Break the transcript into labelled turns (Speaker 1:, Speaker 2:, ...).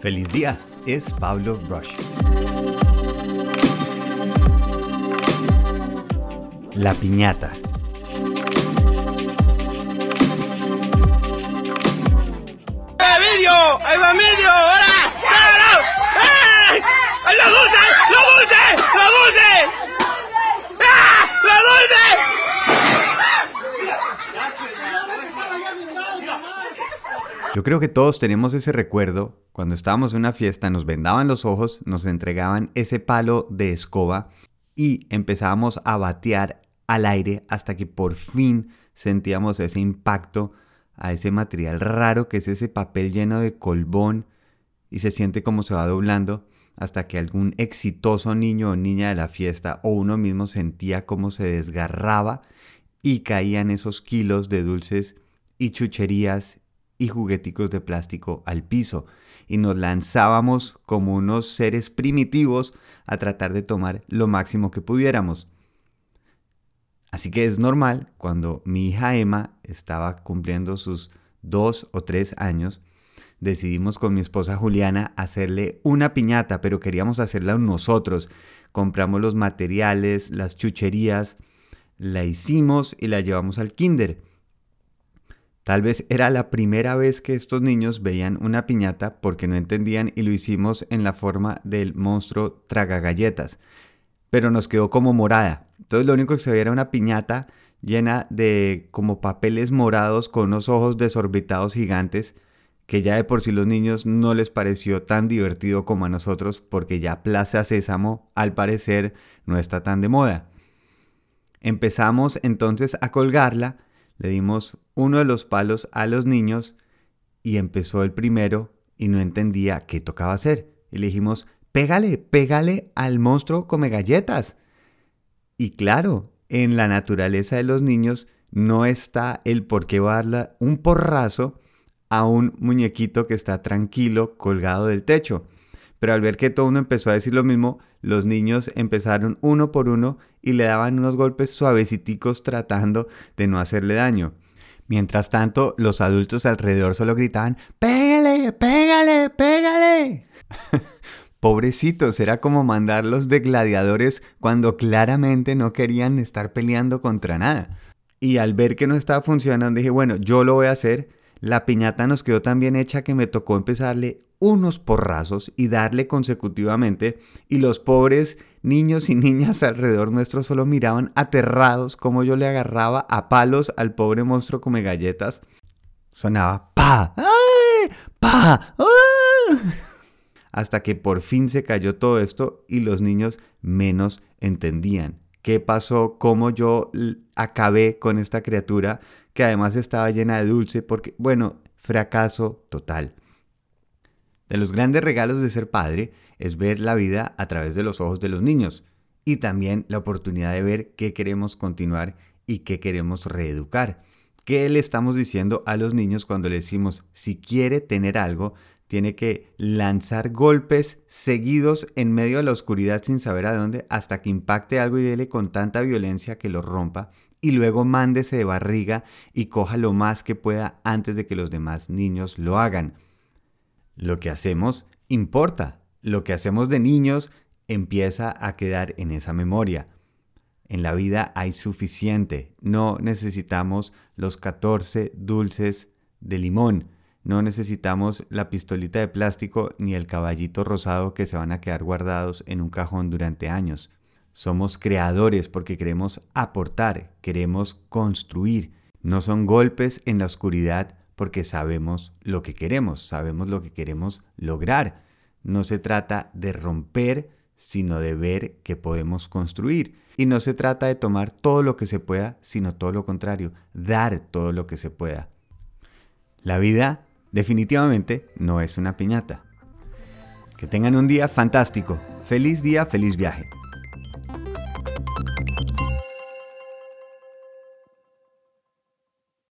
Speaker 1: Feliz día, es Pablo Rush. La piñata.
Speaker 2: ¡Medio! ¡Ahí va medio! ¡Ahora! ¡Claro! ¡Eh! ¡Lo dulce! ¡Lo dulce! ¡Lo dulce! ¡Ah! ¡Lo dulce!
Speaker 1: Yo creo que todos tenemos ese recuerdo. Cuando estábamos en una fiesta nos vendaban los ojos, nos entregaban ese palo de escoba y empezábamos a batear al aire hasta que por fin sentíamos ese impacto a ese material raro que es ese papel lleno de colbón y se siente como se va doblando hasta que algún exitoso niño o niña de la fiesta o uno mismo sentía como se desgarraba y caían esos kilos de dulces y chucherías y jugueticos de plástico al piso y nos lanzábamos como unos seres primitivos a tratar de tomar lo máximo que pudiéramos. Así que es normal cuando mi hija Emma estaba cumpliendo sus dos o tres años, decidimos con mi esposa Juliana hacerle una piñata, pero queríamos hacerla nosotros. Compramos los materiales, las chucherías, la hicimos y la llevamos al kinder. Tal vez era la primera vez que estos niños veían una piñata porque no entendían y lo hicimos en la forma del monstruo traga galletas. Pero nos quedó como morada. Entonces lo único que se veía era una piñata llena de como papeles morados con unos ojos desorbitados gigantes que ya de por sí los niños no les pareció tan divertido como a nosotros porque ya Plaza Sésamo al parecer no está tan de moda. Empezamos entonces a colgarla, le dimos uno de los palos a los niños y empezó el primero y no entendía qué tocaba hacer. Y le dijimos, pégale, pégale al monstruo come galletas. Y claro, en la naturaleza de los niños no está el por qué darle un porrazo a un muñequito que está tranquilo colgado del techo. Pero al ver que todo uno empezó a decir lo mismo, los niños empezaron uno por uno y le daban unos golpes suaveciticos tratando de no hacerle daño. Mientras tanto, los adultos alrededor solo gritaban, ¡Pégale, pégale, pégale! Pobrecitos, era como mandarlos de gladiadores cuando claramente no querían estar peleando contra nada. Y al ver que no estaba funcionando, dije, bueno, yo lo voy a hacer. La piñata nos quedó tan bien hecha que me tocó empezarle unos porrazos y darle consecutivamente. Y los pobres niños y niñas alrededor nuestro solo miraban aterrados como yo le agarraba a palos al pobre monstruo come galletas. Sonaba pa, ¡ay! pa, hasta que por fin se cayó todo esto y los niños menos entendían qué pasó, cómo yo acabé con esta criatura que además estaba llena de dulce, porque, bueno, fracaso total. De los grandes regalos de ser padre es ver la vida a través de los ojos de los niños y también la oportunidad de ver qué queremos continuar y qué queremos reeducar. ¿Qué le estamos diciendo a los niños cuando le decimos, si quiere tener algo, tiene que lanzar golpes seguidos en medio de la oscuridad sin saber a dónde hasta que impacte algo y dele con tanta violencia que lo rompa y luego mándese de barriga y coja lo más que pueda antes de que los demás niños lo hagan. Lo que hacemos importa. Lo que hacemos de niños empieza a quedar en esa memoria. En la vida hay suficiente. No necesitamos los 14 dulces de limón no necesitamos la pistolita de plástico ni el caballito rosado que se van a quedar guardados en un cajón durante años. Somos creadores porque queremos aportar, queremos construir. No son golpes en la oscuridad porque sabemos lo que queremos, sabemos lo que queremos lograr. No se trata de romper, sino de ver que podemos construir. Y no se trata de tomar todo lo que se pueda, sino todo lo contrario, dar todo lo que se pueda. La vida definitivamente no es una piñata. Que tengan un día fantástico. Feliz día, feliz viaje.